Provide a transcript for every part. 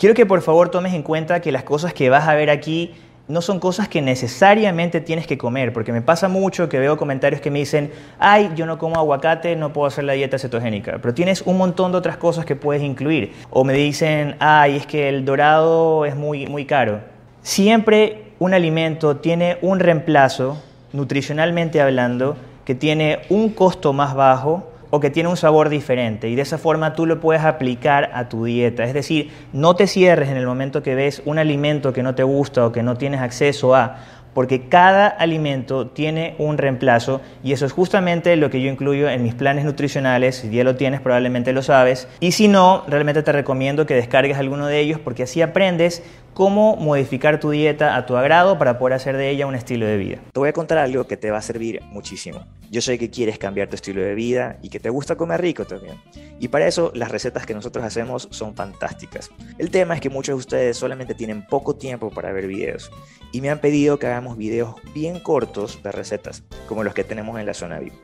Quiero que por favor tomes en cuenta que las cosas que vas a ver aquí no son cosas que necesariamente tienes que comer, porque me pasa mucho que veo comentarios que me dicen, ay, yo no como aguacate, no puedo hacer la dieta cetogénica, pero tienes un montón de otras cosas que puedes incluir. O me dicen, ay, es que el dorado es muy, muy caro. Siempre un alimento tiene un reemplazo, nutricionalmente hablando, que tiene un costo más bajo o que tiene un sabor diferente y de esa forma tú lo puedes aplicar a tu dieta. Es decir, no te cierres en el momento que ves un alimento que no te gusta o que no tienes acceso a, porque cada alimento tiene un reemplazo y eso es justamente lo que yo incluyo en mis planes nutricionales. Si ya lo tienes, probablemente lo sabes. Y si no, realmente te recomiendo que descargues alguno de ellos porque así aprendes cómo modificar tu dieta a tu agrado para poder hacer de ella un estilo de vida. Te voy a contar algo que te va a servir muchísimo. Yo sé que quieres cambiar tu estilo de vida y que te gusta comer rico también. Y para eso las recetas que nosotros hacemos son fantásticas. El tema es que muchos de ustedes solamente tienen poco tiempo para ver videos y me han pedido que hagamos videos bien cortos de recetas, como los que tenemos en la zona VIP.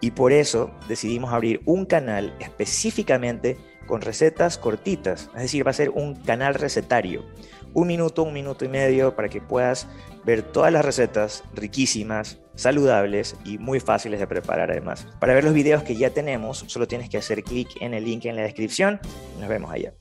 Y por eso decidimos abrir un canal específicamente con recetas cortitas, es decir, va a ser un canal recetario. Un minuto, un minuto y medio para que puedas ver todas las recetas riquísimas, saludables y muy fáciles de preparar además. Para ver los videos que ya tenemos, solo tienes que hacer clic en el link en la descripción. Nos vemos allá.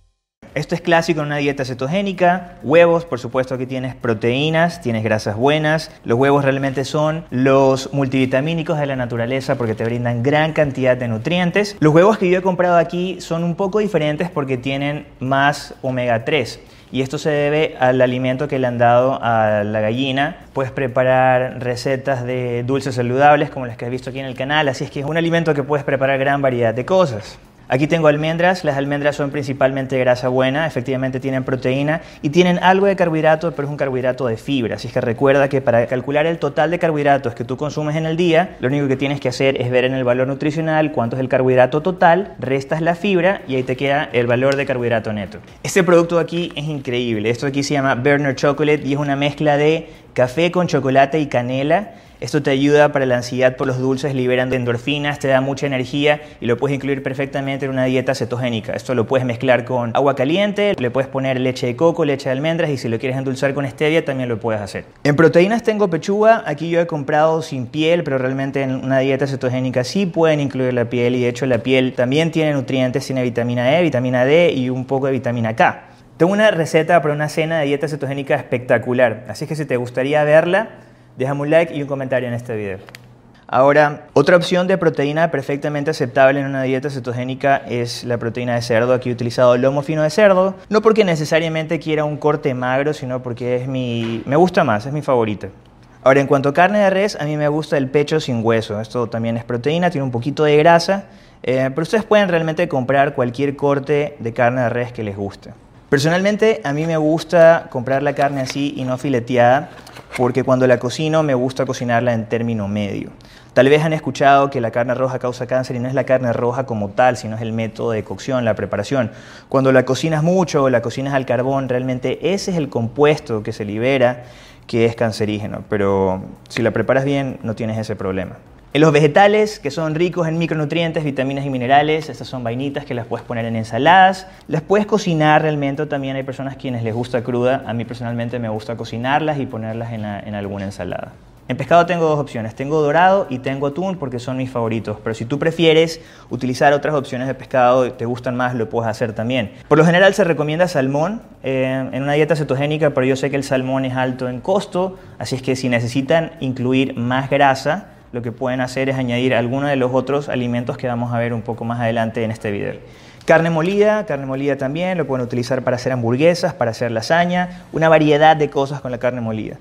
Esto es clásico en una dieta cetogénica. Huevos, por supuesto que tienes proteínas, tienes grasas buenas. Los huevos realmente son los multivitamínicos de la naturaleza porque te brindan gran cantidad de nutrientes. Los huevos que yo he comprado aquí son un poco diferentes porque tienen más omega 3 y esto se debe al alimento que le han dado a la gallina. Puedes preparar recetas de dulces saludables como las que has visto aquí en el canal, así es que es un alimento que puedes preparar gran variedad de cosas. Aquí tengo almendras, las almendras son principalmente grasa buena, efectivamente tienen proteína y tienen algo de carbohidrato, pero es un carbohidrato de fibra, así es que recuerda que para calcular el total de carbohidratos que tú consumes en el día, lo único que tienes que hacer es ver en el valor nutricional cuánto es el carbohidrato total, restas la fibra y ahí te queda el valor de carbohidrato neto. Este producto aquí es increíble, esto aquí se llama Burner Chocolate y es una mezcla de café con chocolate y canela esto te ayuda para la ansiedad por los dulces, liberan endorfinas, te da mucha energía y lo puedes incluir perfectamente en una dieta cetogénica. Esto lo puedes mezclar con agua caliente, le puedes poner leche de coco, leche de almendras y si lo quieres endulzar con stevia también lo puedes hacer. En proteínas tengo pechuga, aquí yo he comprado sin piel, pero realmente en una dieta cetogénica sí pueden incluir la piel y de hecho la piel también tiene nutrientes, tiene vitamina E, vitamina D y un poco de vitamina K. Tengo una receta para una cena de dieta cetogénica espectacular, así que si te gustaría verla, déjame un like y un comentario en este video. Ahora, otra opción de proteína perfectamente aceptable en una dieta cetogénica es la proteína de cerdo. Aquí he utilizado lomo fino de cerdo, no porque necesariamente quiera un corte magro, sino porque es mi, me gusta más, es mi favorita. Ahora, en cuanto a carne de res, a mí me gusta el pecho sin hueso. Esto también es proteína, tiene un poquito de grasa, eh, pero ustedes pueden realmente comprar cualquier corte de carne de res que les guste. Personalmente, a mí me gusta comprar la carne así y no fileteada porque cuando la cocino me gusta cocinarla en término medio. Tal vez han escuchado que la carne roja causa cáncer y no es la carne roja como tal, sino es el método de cocción, la preparación. Cuando la cocinas mucho o la cocinas al carbón, realmente ese es el compuesto que se libera que es cancerígeno, pero si la preparas bien no tienes ese problema. En los vegetales, que son ricos en micronutrientes, vitaminas y minerales, estas son vainitas que las puedes poner en ensaladas. Las puedes cocinar realmente, también hay personas quienes les gusta cruda. A mí personalmente me gusta cocinarlas y ponerlas en, alguna ensalada. En pescado tengo dos opciones, tengo dorado y tengo atún porque son mis favoritos, pero si tú prefieres utilizar otras opciones de pescado te gustan más, lo puedes hacer también. Por lo general se recomienda salmón eh, en una dieta cetogénica, pero yo sé que el salmón es alto en costo, así es que si necesitan incluir más grasa, lo que pueden hacer es añadir algunos de los otros alimentos que vamos a ver un poco más adelante en este video. Carne molida, carne molida también, lo pueden utilizar para hacer hamburguesas, para hacer lasaña, una variedad de cosas con la carne molida.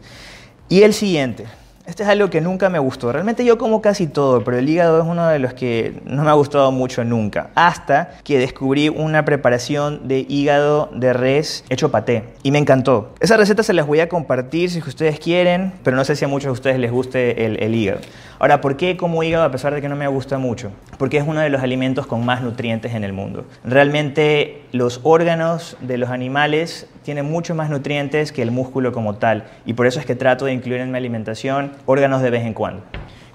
Y el siguiente, este es algo que nunca me gustó. Realmente yo como casi todo, pero el hígado es uno de los que no me ha gustado mucho nunca. Hasta que descubrí una preparación de hígado de res hecho paté. Y me encantó. Esa receta se las voy a compartir si ustedes quieren, pero no sé si a muchos de ustedes les guste el, el hígado. Ahora, ¿por qué como hígado a pesar de que no me gusta mucho? Porque es uno de los alimentos con más nutrientes en el mundo. Realmente los órganos de los animales tienen mucho más nutrientes que el músculo como tal. Y por eso es que trato de incluir en mi alimentación órganos de vez en cuando.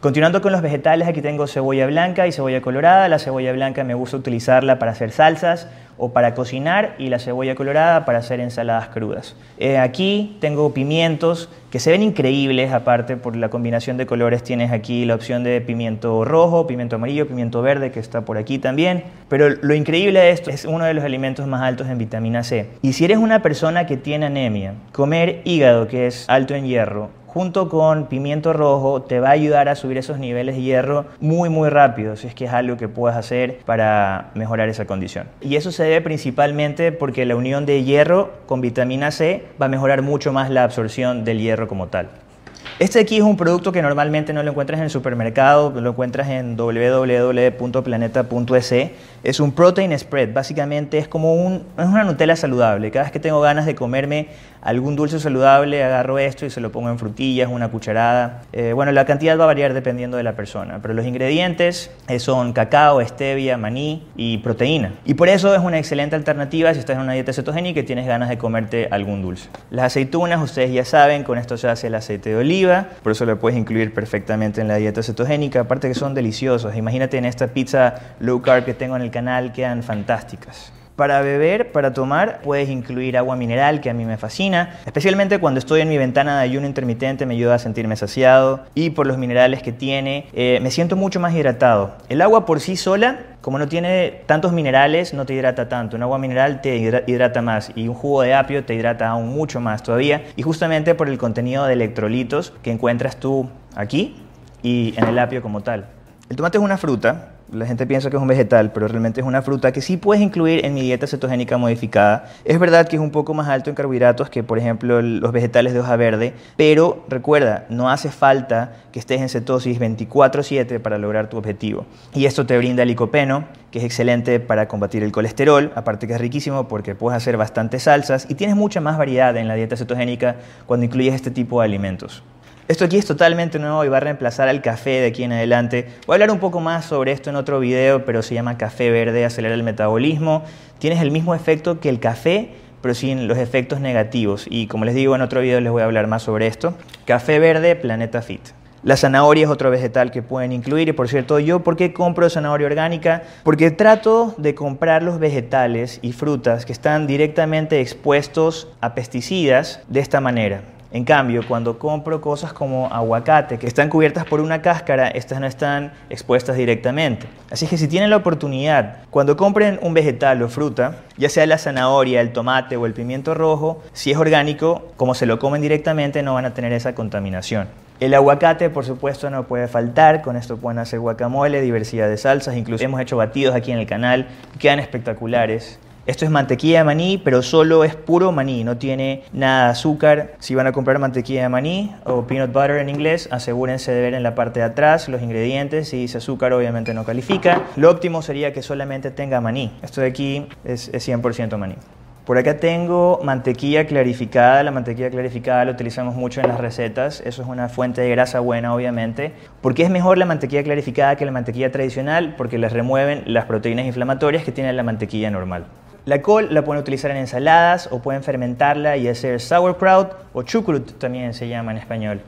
Continuando con los vegetales, aquí tengo cebolla blanca y cebolla colorada. La cebolla blanca me gusta utilizarla para hacer salsas o para cocinar y la cebolla colorada para hacer ensaladas crudas. Eh, aquí tengo pimientos que se ven increíbles, aparte por la combinación de colores tienes aquí la opción de pimiento rojo, pimiento amarillo, pimiento verde que está por aquí también. Pero lo increíble de esto es uno de los alimentos más altos en vitamina C. Y si eres una persona que tiene anemia, comer hígado que es alto en hierro junto con pimiento rojo te va a ayudar a subir esos niveles de hierro muy muy rápido, si es que es algo que puedes hacer para mejorar esa condición. Y eso se debe principalmente porque la unión de hierro con vitamina C va a mejorar mucho más la absorción del hierro como tal. Este aquí es un producto que normalmente no lo encuentras en el supermercado, lo encuentras en www.planeta.es. Es un protein spread, básicamente es como un, es una Nutella saludable. Cada vez que tengo ganas de comerme algún dulce saludable, agarro esto y se lo pongo en frutillas, una cucharada. Eh, bueno, la cantidad va a variar dependiendo de la persona, pero los ingredientes eh, son cacao, stevia, maní y proteína. Y por eso es una excelente alternativa si estás en una dieta cetogénica y tienes ganas de comerte algún dulce. Las aceitunas, ustedes ya saben, con esto se hace el aceite de oliva, por eso lo puedes incluir perfectamente en la dieta cetogénica, aparte que son deliciosos. Imagínate en esta pizza low carb que tengo en el canal, quedan fantásticas. Para beber, para tomar, puedes incluir agua mineral, que a mí me fascina, especialmente cuando estoy en mi ventana de ayuno intermitente, me ayuda a sentirme saciado y por los minerales que tiene, eh, me siento mucho más hidratado. El agua por sí sola, como no tiene tantos minerales, no te hidrata tanto. Un agua mineral te hidrata más y un jugo de apio te hidrata aún mucho más todavía. Y justamente por el contenido de electrolitos que encuentras tú aquí y en el apio como tal. El tomate es una fruta, la gente piensa que es un vegetal, pero realmente es una fruta que sí puedes incluir en mi dieta cetogénica modificada. Es verdad que es un poco más alto en carbohidratos que, por ejemplo, los vegetales de hoja verde, pero recuerda, no hace falta que estés en cetosis 24/7 para lograr tu objetivo. Y esto te brinda licopeno, que es excelente para combatir el colesterol, aparte que es riquísimo porque puedes hacer bastantes salsas y tienes mucha más variedad en la dieta cetogénica cuando incluyes este tipo de alimentos. Esto aquí es totalmente nuevo y va a reemplazar al café de aquí en adelante. Voy a hablar un poco más sobre esto en otro video, pero se llama café verde, acelera el metabolismo. Tienes el mismo efecto que el café, pero sin los efectos negativos. Y como les digo en otro video les voy a hablar más sobre esto. Café verde, Planeta Fit. La zanahoria es otro vegetal que pueden incluir. Y por cierto, yo por qué compro zanahoria orgánica? Porque trato de comprar los vegetales y frutas que están directamente expuestos a pesticidas de esta manera. En cambio, cuando compro cosas como aguacate, que están cubiertas por una cáscara, estas no están expuestas directamente. Así que si tienen la oportunidad, cuando compren un vegetal o fruta, ya sea la zanahoria, el tomate o el pimiento rojo, si es orgánico, como se lo comen directamente, no van a tener esa contaminación. El aguacate, por supuesto, no puede faltar. Con esto pueden hacer guacamole, diversidad de salsas. Incluso hemos hecho batidos aquí en el canal. Quedan espectaculares. Esto es mantequilla de maní, pero solo es puro maní, no tiene nada de azúcar. Si van a comprar mantequilla de maní o peanut butter en inglés, asegúrense de ver en la parte de atrás los ingredientes. Si dice azúcar, obviamente no califica. Lo óptimo sería que solamente tenga maní. Esto de aquí es, 100% maní. Por acá tengo mantequilla clarificada. La mantequilla clarificada la utilizamos mucho en las recetas. Eso es una fuente de grasa buena, obviamente. ¿Por qué es mejor la mantequilla clarificada que la mantequilla tradicional? Porque les remueven las proteínas inflamatorias que tiene la mantequilla normal. La col la pueden utilizar en ensaladas o pueden fermentarla y hacer sauerkraut o chucrut también se llama en español.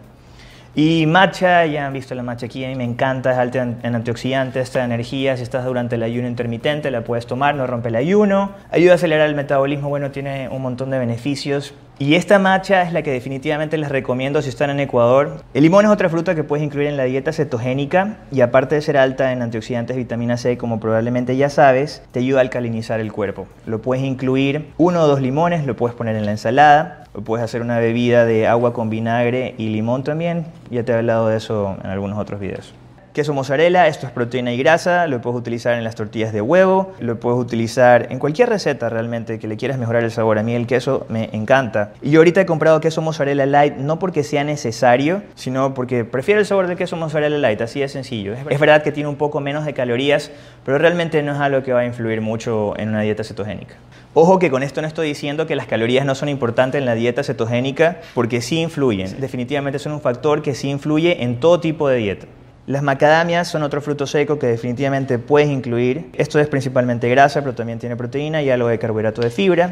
Y matcha, ya han visto la matcha aquí, a mí me encanta, es alta en, antioxidantes, esta energía, si estás durante el ayuno intermitente la puedes tomar, no rompe el ayuno, ayuda a acelerar el metabolismo, bueno, tiene un montón de beneficios. Y esta matcha es la que definitivamente les recomiendo si están en Ecuador. El limón es otra fruta que puedes incluir en la dieta cetogénica y aparte de ser alta en antioxidantes, vitamina C, como probablemente ya sabes, te ayuda a alcalinizar el cuerpo. Lo puedes incluir uno o dos limones, lo puedes poner en la ensalada, o puedes hacer una bebida de agua con vinagre y limón también. Ya te he hablado de eso en algunos otros videos. Queso mozzarella, esto es proteína y grasa, lo puedes utilizar en las tortillas de huevo, lo puedes utilizar en cualquier receta realmente que le quieras mejorar el sabor. A mí el queso me encanta. Y yo ahorita he comprado queso mozzarella light no porque sea necesario, sino porque prefiero el sabor del queso mozzarella light, así de sencillo. Es verdad que tiene un poco menos de calorías, pero realmente no es algo que va a influir mucho en una dieta cetogénica. Ojo que con esto no estoy diciendo que las calorías no son importantes en la dieta cetogénica, porque sí influyen. Definitivamente son un factor que sí influye en todo tipo de dieta. Las macadamias son otro fruto seco que definitivamente puedes incluir. Esto es principalmente grasa, pero también tiene proteína y algo de carbohidrato de fibra.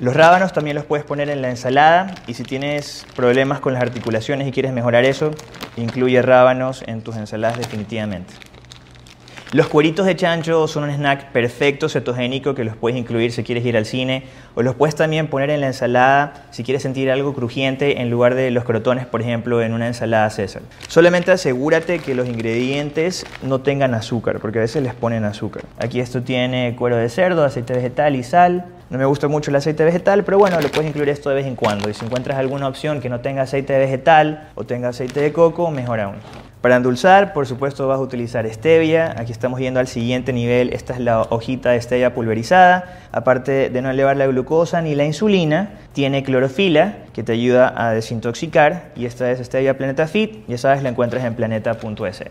Los rábanos también los puedes poner en la ensalada y si tienes problemas con las articulaciones y quieres mejorar eso, incluye rábanos en tus ensaladas definitivamente. Los cueritos de chancho son un snack perfecto cetogénico que los puedes incluir si quieres ir al cine o los puedes también poner en la ensalada si quieres sentir algo crujiente en lugar de los crotones, por ejemplo, en una ensalada César. Solamente asegúrate que los ingredientes no tengan azúcar, porque a veces les ponen azúcar. Aquí esto tiene cuero de cerdo, aceite vegetal y sal. No me gusta mucho el aceite vegetal, pero bueno, le puedes incluir esto de vez en cuando. Y si encuentras alguna opción que no tenga aceite vegetal o tenga aceite de coco, mejor aún. Para endulzar, por supuesto, vas a utilizar stevia. Aquí estamos yendo al siguiente nivel. Esta es la hojita de stevia pulverizada. Aparte de no elevar la glucosa ni la insulina, tiene clorofila que te ayuda a desintoxicar. Y esta es stevia Planeta Fit. Ya sabes, la encuentras en planeta.es.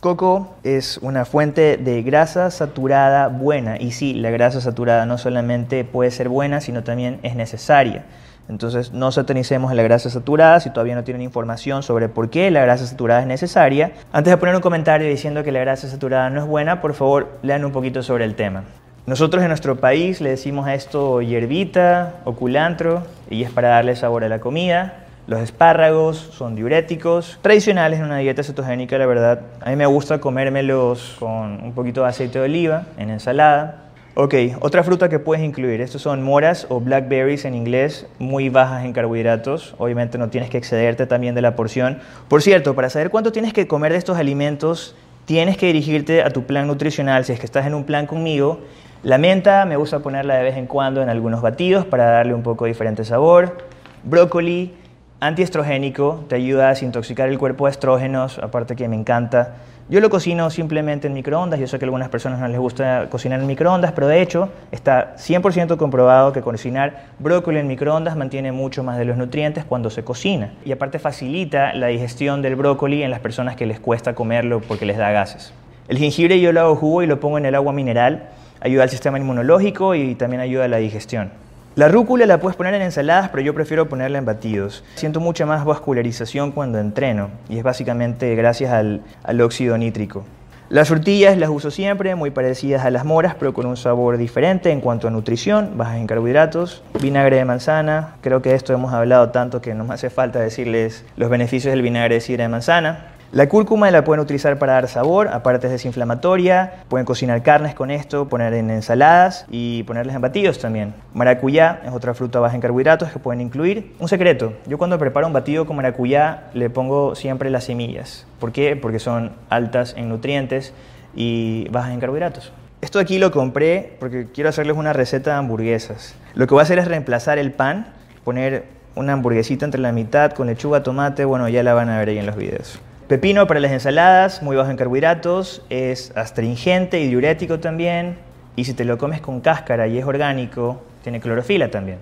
Coco es una fuente de grasa saturada buena. Y sí, la grasa saturada no solamente puede ser buena, sino también es necesaria. Entonces no satanicemos la grasa saturada si todavía no tienen información sobre por qué la grasa saturada es necesaria. Antes de poner un comentario diciendo que la grasa saturada no es buena, por favor lean un poquito sobre el tema. Nosotros en nuestro país le decimos a esto hierbita o culantro y es para darle sabor a la comida. Los espárragos son diuréticos, tradicionales en una dieta cetogénica, la verdad. A mí me gusta comérmelos con un poquito de aceite de oliva en ensalada. Ok, otra fruta que puedes incluir, estos son moras o blackberries en inglés, muy bajas en carbohidratos, obviamente no tienes que excederte también de la porción. Por cierto, para saber cuánto tienes que comer de estos alimentos, tienes que dirigirte a tu plan nutricional, si es que estás en un plan conmigo. La menta me gusta ponerla de vez en cuando en algunos batidos para darle un poco diferente sabor. Brócoli, antiestrogénico, te ayuda a desintoxicar el cuerpo de estrógenos, aparte que me encanta. Yo lo cocino simplemente en microondas, yo sé que a algunas personas no les gusta cocinar en microondas, pero de hecho está 100% comprobado que cocinar brócoli en microondas mantiene mucho más de los nutrientes cuando se cocina. Y aparte facilita la digestión del brócoli en las personas que les cuesta comerlo porque les da gases. El jengibre yo lo hago jugo y lo pongo en el agua mineral, ayuda al sistema inmunológico y también ayuda a la digestión. La rúcula la puedes poner en ensaladas, pero yo prefiero ponerla en batidos. Siento mucha más vascularización cuando entreno y es básicamente gracias al, óxido nítrico. Las frutillas las uso siempre, muy parecidas a las moras, pero con un sabor diferente en cuanto a nutrición, bajas en carbohidratos. Vinagre de manzana, creo que esto hemos hablado tanto que no me hace falta decirles los beneficios del vinagre de sidra de manzana. La cúrcuma la pueden utilizar para dar sabor, aparte es desinflamatoria, pueden cocinar carnes con esto, poner en ensaladas y ponerles en batidos también. Maracuyá es otra fruta baja en carbohidratos que pueden incluir. Un secreto, yo cuando preparo un batido con maracuyá le pongo siempre las semillas. ¿Por qué? Porque son altas en nutrientes y bajas en carbohidratos. Esto aquí lo compré porque quiero hacerles una receta de hamburguesas. Lo que voy a hacer es reemplazar el pan, poner una hamburguesita entre la mitad con lechuga, tomate, bueno, ya la van a ver ahí en los videos. Pepino para las ensaladas, muy bajo en carbohidratos, es astringente y diurético también. Y si te lo comes con cáscara y es orgánico, tiene clorofila también.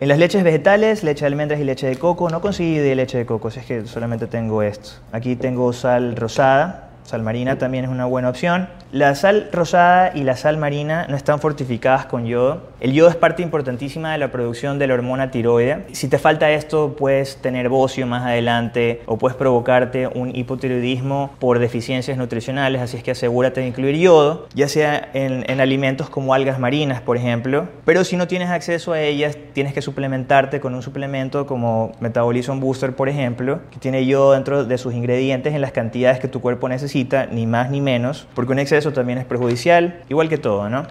En las leches vegetales, leche de almendras y leche de coco, no conseguí de leche de coco, si es que solamente tengo esto. Aquí tengo sal rosada, Sal marina también es una buena opción. La sal rosada y la sal marina no están fortificadas con yodo. El yodo es parte importantísima de la producción de la hormona tiroide. Si te falta esto, puedes tener bocio más adelante o puedes provocarte un hipotiroidismo por deficiencias nutricionales, así es que asegúrate de incluir yodo, ya sea en, en alimentos como algas marinas, por ejemplo. Pero si no tienes acceso a ellas, tienes que suplementarte con un suplemento como Metabolism Booster, por ejemplo, que tiene yodo dentro de sus ingredientes en las cantidades que tu cuerpo necesita ni más ni menos, porque un exceso también es perjudicial, igual que todo, ¿no?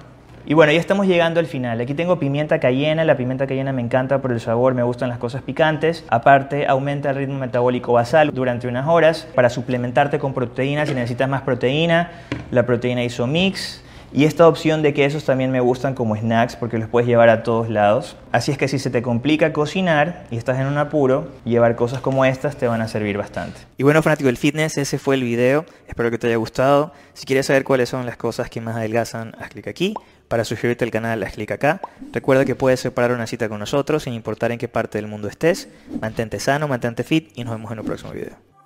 Y bueno, ya estamos llegando al final. Aquí tengo pimienta cayena. La pimienta cayena me encanta por el sabor, me gustan las cosas picantes. Aparte, aumenta el ritmo metabólico basal durante unas horas para suplementarte con proteína si necesitas más proteína. La proteína Isomix y esta opción de quesos también me gustan como snacks porque los puedes llevar a todos lados. Así es que si se te complica cocinar y estás en un apuro, llevar cosas como estas te van a servir bastante. Y bueno, fanático del fitness, ese fue el video. Espero que te haya gustado. Si quieres saber cuáles son las cosas que más adelgazan, haz clic aquí. Para suscribirte al canal, haz clic acá. Recuerda que puedes separar una cita con nosotros sin importar en qué parte del mundo estés. Mantente sano, mantente fit y nos vemos en el próximo video.